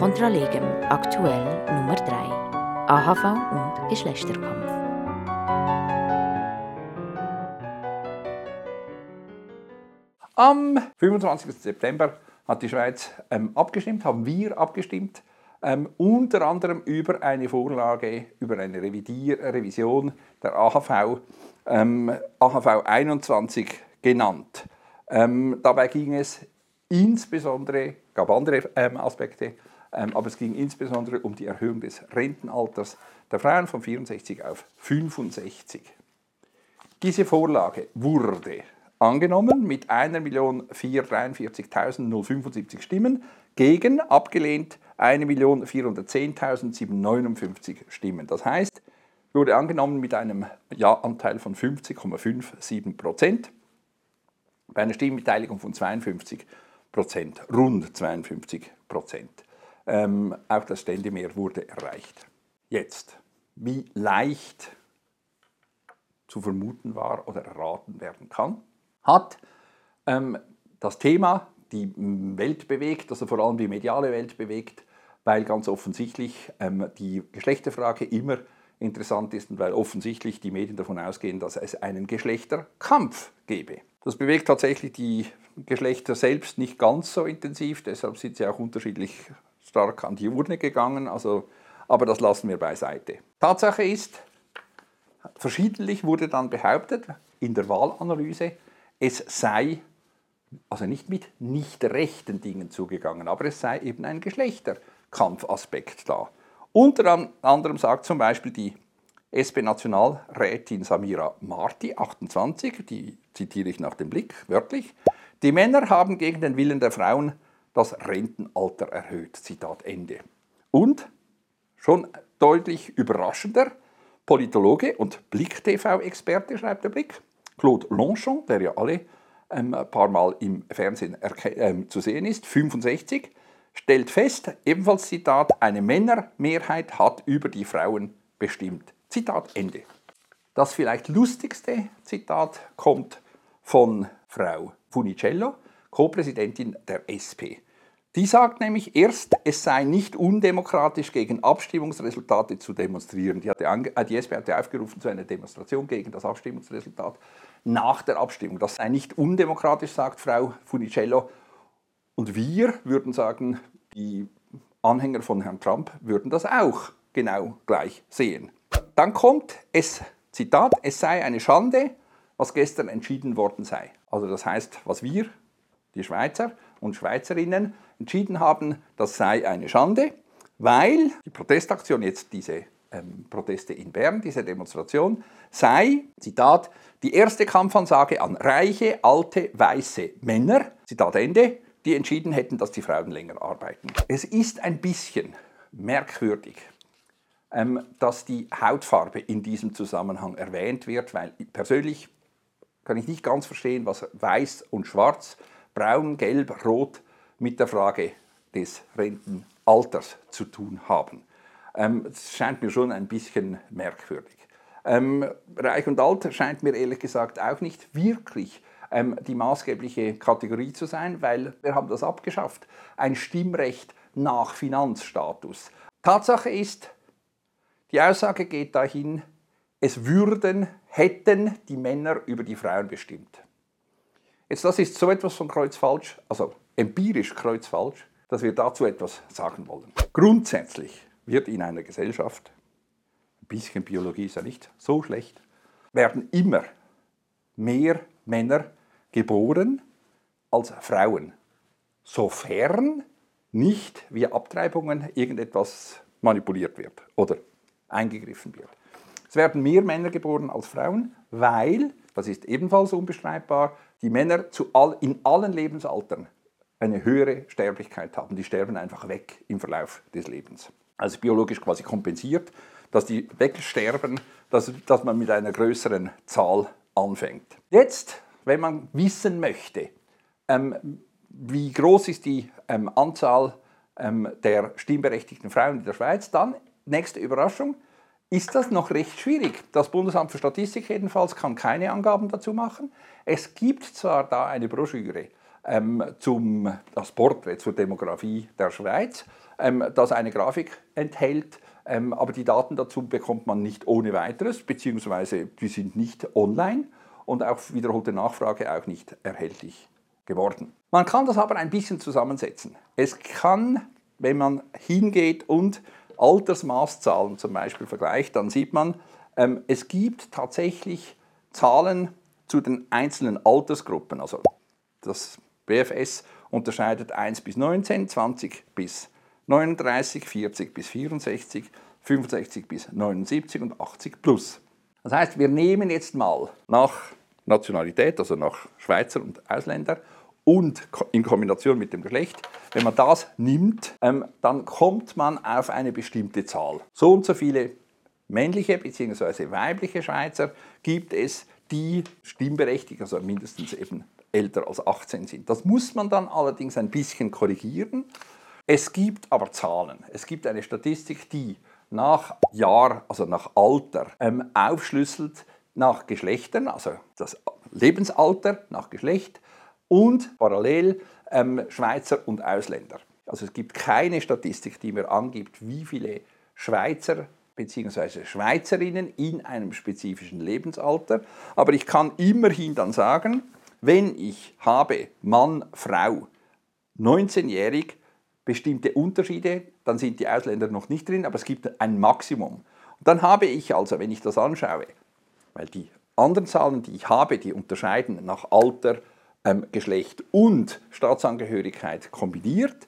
Kontralegem aktuell Nummer 3 AHV und Geschlechterkampf. Am 25. September hat die Schweiz ähm, abgestimmt, haben wir abgestimmt, ähm, unter anderem über eine Vorlage, über eine Revidier Revision der AHV, ähm, AHV 21 genannt. Ähm, dabei ging es insbesondere, gab andere ähm, Aspekte, ähm, aber es ging insbesondere um die Erhöhung des Rentenalters der Frauen von 64 auf 65. Diese Vorlage wurde angenommen mit 1.443.075 Stimmen, gegen abgelehnt 1.410.759 Stimmen. Das heißt, wurde angenommen mit einem Ja-Anteil von 50,57 Prozent, bei einer Stimmbeteiligung von 52 Prozent, rund 52 Prozent. Ähm, auch das Ständemehr wurde erreicht. Jetzt, wie leicht zu vermuten war oder erraten werden kann, hat ähm, das Thema die Welt bewegt, also vor allem die mediale Welt bewegt, weil ganz offensichtlich ähm, die Geschlechterfrage immer interessant ist und weil offensichtlich die Medien davon ausgehen, dass es einen Geschlechterkampf gebe. Das bewegt tatsächlich die Geschlechter selbst nicht ganz so intensiv, deshalb sind sie auch unterschiedlich stark an die Urne gegangen, also, aber das lassen wir beiseite. Tatsache ist, verschiedentlich wurde dann behauptet in der Wahlanalyse, es sei also nicht mit nicht rechten Dingen zugegangen, aber es sei eben ein Geschlechterkampfaspekt da. Unter anderem sagt zum Beispiel die SP-Nationalrätin Samira Marti, 28, die zitiere ich nach dem Blick, wörtlich, die Männer haben gegen den Willen der Frauen das Rentenalter erhöht. Zitat Ende. Und, schon deutlich überraschender, Politologe und Blick-TV-Experte, schreibt der Blick, Claude Longchamp, der ja alle ähm, ein paar Mal im Fernsehen ähm, zu sehen ist, 65, stellt fest, ebenfalls Zitat, eine Männermehrheit hat über die Frauen bestimmt. Zitat Ende. Das vielleicht lustigste Zitat kommt von Frau Funicello, Co-Präsidentin der SP. Die sagt nämlich erst, es sei nicht undemokratisch, gegen Abstimmungsresultate zu demonstrieren. Die, äh, die SP hatte aufgerufen zu einer Demonstration gegen das Abstimmungsresultat nach der Abstimmung. Das sei nicht undemokratisch, sagt Frau Funicello. Und wir würden sagen, die Anhänger von Herrn Trump würden das auch genau gleich sehen. Dann kommt es, Zitat, es sei eine Schande, was gestern entschieden worden sei. Also das heißt, was wir, die Schweizer und Schweizerinnen, entschieden haben, das sei eine Schande, weil die Protestaktion, jetzt diese ähm, Proteste in Bern, diese Demonstration, sei, Zitat, die erste Kampfansage an reiche, alte, weiße Männer, Zitat Ende, die entschieden hätten, dass die Frauen länger arbeiten. Es ist ein bisschen merkwürdig, dass die Hautfarbe in diesem Zusammenhang erwähnt wird, weil persönlich kann ich nicht ganz verstehen, was weiß und schwarz, braun, gelb, rot mit der Frage des Rentenalters zu tun haben. Ähm, das scheint mir schon ein bisschen merkwürdig. Ähm, Reich und Alt scheint mir ehrlich gesagt auch nicht wirklich ähm, die maßgebliche Kategorie zu sein, weil wir haben das abgeschafft. Ein Stimmrecht nach Finanzstatus. Tatsache ist, die Aussage geht dahin, es würden, hätten die Männer über die Frauen bestimmt. Jetzt, das ist so etwas von kreuzfalsch, also empirisch kreuzfalsch, dass wir dazu etwas sagen wollen. Grundsätzlich wird in einer Gesellschaft, ein bisschen Biologie ist ja nicht so schlecht, werden immer mehr Männer geboren als Frauen, sofern nicht via Abtreibungen irgendetwas manipuliert wird oder eingegriffen wird. Es werden mehr Männer geboren als Frauen, weil, das ist ebenfalls unbestreitbar, die Männer all, in allen Lebensaltern eine höhere Sterblichkeit haben. Die sterben einfach weg im Verlauf des Lebens also biologisch quasi kompensiert, dass die wegsterben, dass, dass man mit einer größeren Zahl anfängt. Jetzt, wenn man wissen möchte, ähm, wie groß ist die ähm, Anzahl ähm, der stimmberechtigten Frauen in der Schweiz, dann, nächste Überraschung, ist das noch recht schwierig. Das Bundesamt für Statistik jedenfalls kann keine Angaben dazu machen. Es gibt zwar da eine Broschüre ähm, zum das Porträt zur Demografie der Schweiz, ähm, das eine Grafik enthält, ähm, aber die Daten dazu bekommt man nicht ohne weiteres, beziehungsweise die sind nicht online und auf wiederholte Nachfrage auch nicht erhältlich geworden. Man kann das aber ein bisschen zusammensetzen. Es kann, wenn man hingeht und Altersmaßzahlen zum Beispiel vergleicht, dann sieht man, ähm, es gibt tatsächlich Zahlen zu den einzelnen Altersgruppen. Also das BFS unterscheidet 1 bis 19, 20 bis 39, 40 bis 64, 65 bis 79 und 80 plus. Das heißt, wir nehmen jetzt mal nach Nationalität, also nach Schweizer und Ausländer und in Kombination mit dem Geschlecht, wenn man das nimmt, ähm, dann kommt man auf eine bestimmte Zahl. So und so viele männliche bzw. weibliche Schweizer gibt es, die stimmberechtigt, also mindestens eben älter als 18 sind. Das muss man dann allerdings ein bisschen korrigieren. Es gibt aber Zahlen. Es gibt eine Statistik, die nach Jahr, also nach Alter, ähm, aufschlüsselt nach Geschlechtern, also das Lebensalter nach Geschlecht und parallel ähm, Schweizer und Ausländer. Also es gibt keine Statistik, die mir angibt, wie viele Schweizer bzw. Schweizerinnen in einem spezifischen Lebensalter. Aber ich kann immerhin dann sagen, wenn ich habe Mann, Frau, 19-jährig, bestimmte Unterschiede, dann sind die Ausländer noch nicht drin, aber es gibt ein Maximum. Und dann habe ich also, wenn ich das anschaue, weil die anderen Zahlen, die ich habe, die unterscheiden nach Alter, ähm, Geschlecht und Staatsangehörigkeit kombiniert.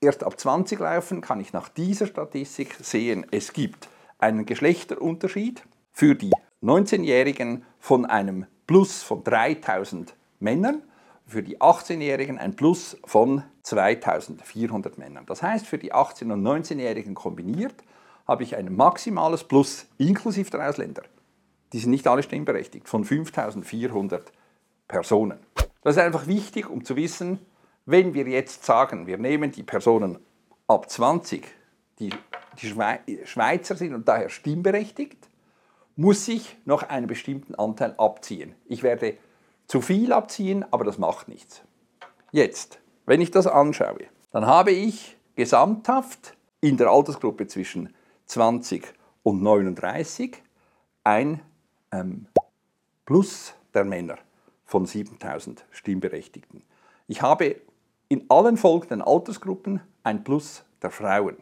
Erst ab 20 laufen kann ich nach dieser Statistik sehen, es gibt einen Geschlechterunterschied für die 19-Jährigen von einem Plus von 3000 Männern, für die 18-Jährigen ein Plus von 2400 Männern. Das heißt, für die 18- und 19-Jährigen kombiniert habe ich ein maximales Plus inklusive der Ausländer. Die sind nicht alle stimmberechtigt, von 5400 Personen. Das ist einfach wichtig, um zu wissen, wenn wir jetzt sagen, wir nehmen die Personen ab 20, die, die Schweizer sind und daher stimmberechtigt, muss ich noch einen bestimmten Anteil abziehen. Ich werde zu viel abziehen, aber das macht nichts. Jetzt, wenn ich das anschaue, dann habe ich gesamthaft in der Altersgruppe zwischen 20 und 39 ein ähm, Plus der Männer von 7000 Stimmberechtigten. Ich habe in allen folgenden Altersgruppen ein Plus der Frauen.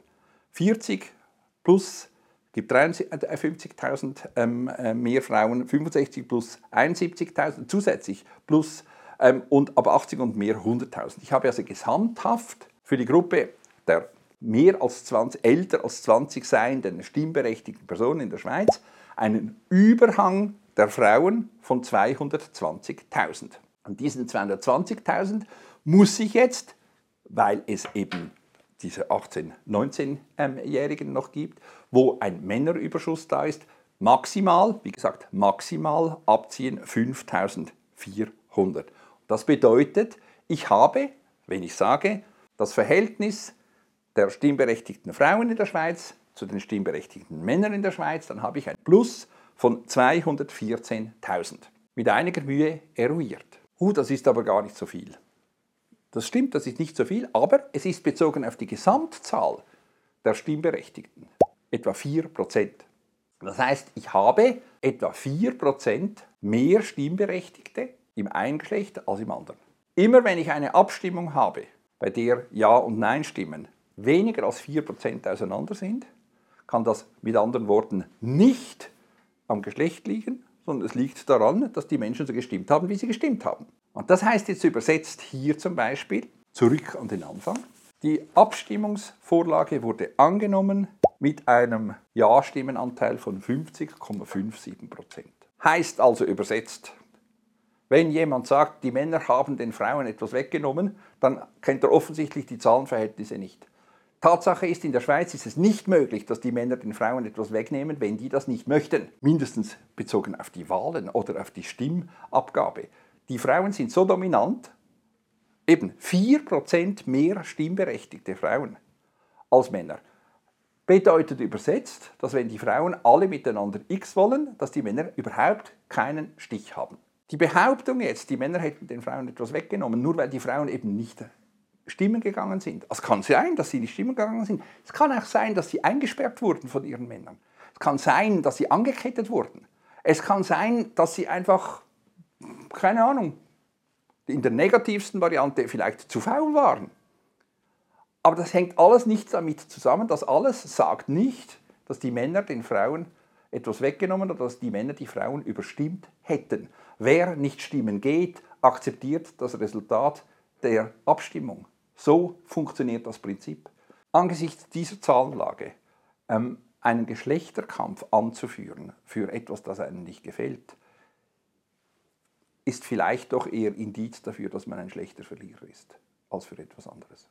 40 plus gibt 50.000 ähm, äh, mehr Frauen, 65 plus 71.000 zusätzlich plus ähm, und ab 80 und mehr 100.000. Ich habe also gesamthaft für die Gruppe der mehr als 20, älter als 20 seienden stimmberechtigten Personen in der Schweiz einen Überhang der Frauen von 220.000. Und diesen 220.000 muss ich jetzt, weil es eben diese 18-, 19-Jährigen noch gibt, wo ein Männerüberschuss da ist, maximal, wie gesagt, maximal abziehen 5.400. Das bedeutet, ich habe, wenn ich sage, das Verhältnis der stimmberechtigten Frauen in der Schweiz zu den stimmberechtigten Männern in der Schweiz, dann habe ich ein Plus von 214.000. Mit einiger Mühe eruiert. Uh, das ist aber gar nicht so viel. Das stimmt, das ist nicht so viel, aber es ist bezogen auf die Gesamtzahl der Stimmberechtigten etwa 4%. Das heißt, ich habe etwa 4% mehr Stimmberechtigte im einen Geschlecht als im anderen. Immer wenn ich eine Abstimmung habe, bei der Ja- und Nein-Stimmen weniger als 4% auseinander sind, kann das mit anderen Worten nicht am Geschlecht liegen, sondern es liegt daran, dass die Menschen so gestimmt haben, wie sie gestimmt haben. Und das heißt jetzt übersetzt hier zum Beispiel, zurück an den Anfang, die Abstimmungsvorlage wurde angenommen mit einem Ja-Stimmenanteil von 50,57 Prozent. Heißt also übersetzt, wenn jemand sagt, die Männer haben den Frauen etwas weggenommen, dann kennt er offensichtlich die Zahlenverhältnisse nicht. Tatsache ist, in der Schweiz ist es nicht möglich, dass die Männer den Frauen etwas wegnehmen, wenn die das nicht möchten. Mindestens bezogen auf die Wahlen oder auf die Stimmabgabe. Die Frauen sind so dominant, eben 4% mehr stimmberechtigte Frauen als Männer. bedeutet übersetzt, dass wenn die Frauen alle miteinander X wollen, dass die Männer überhaupt keinen Stich haben. Die Behauptung jetzt, die Männer hätten den Frauen etwas weggenommen, nur weil die Frauen eben nicht stimmen gegangen sind. Es kann sein, dass sie nicht stimmen gegangen sind. Es kann auch sein, dass sie eingesperrt wurden von ihren Männern. Es kann sein, dass sie angekettet wurden. Es kann sein, dass sie einfach, keine Ahnung, in der negativsten Variante vielleicht zu faul waren. Aber das hängt alles nicht damit zusammen. Das alles sagt nicht, dass die Männer den Frauen etwas weggenommen oder dass die Männer die Frauen überstimmt hätten. Wer nicht stimmen geht, akzeptiert das Resultat der Abstimmung. So funktioniert das Prinzip. Angesichts dieser Zahlenlage ähm, einen Geschlechterkampf anzuführen für etwas, das einem nicht gefällt, ist vielleicht doch eher Indiz dafür, dass man ein schlechter Verlierer ist, als für etwas anderes.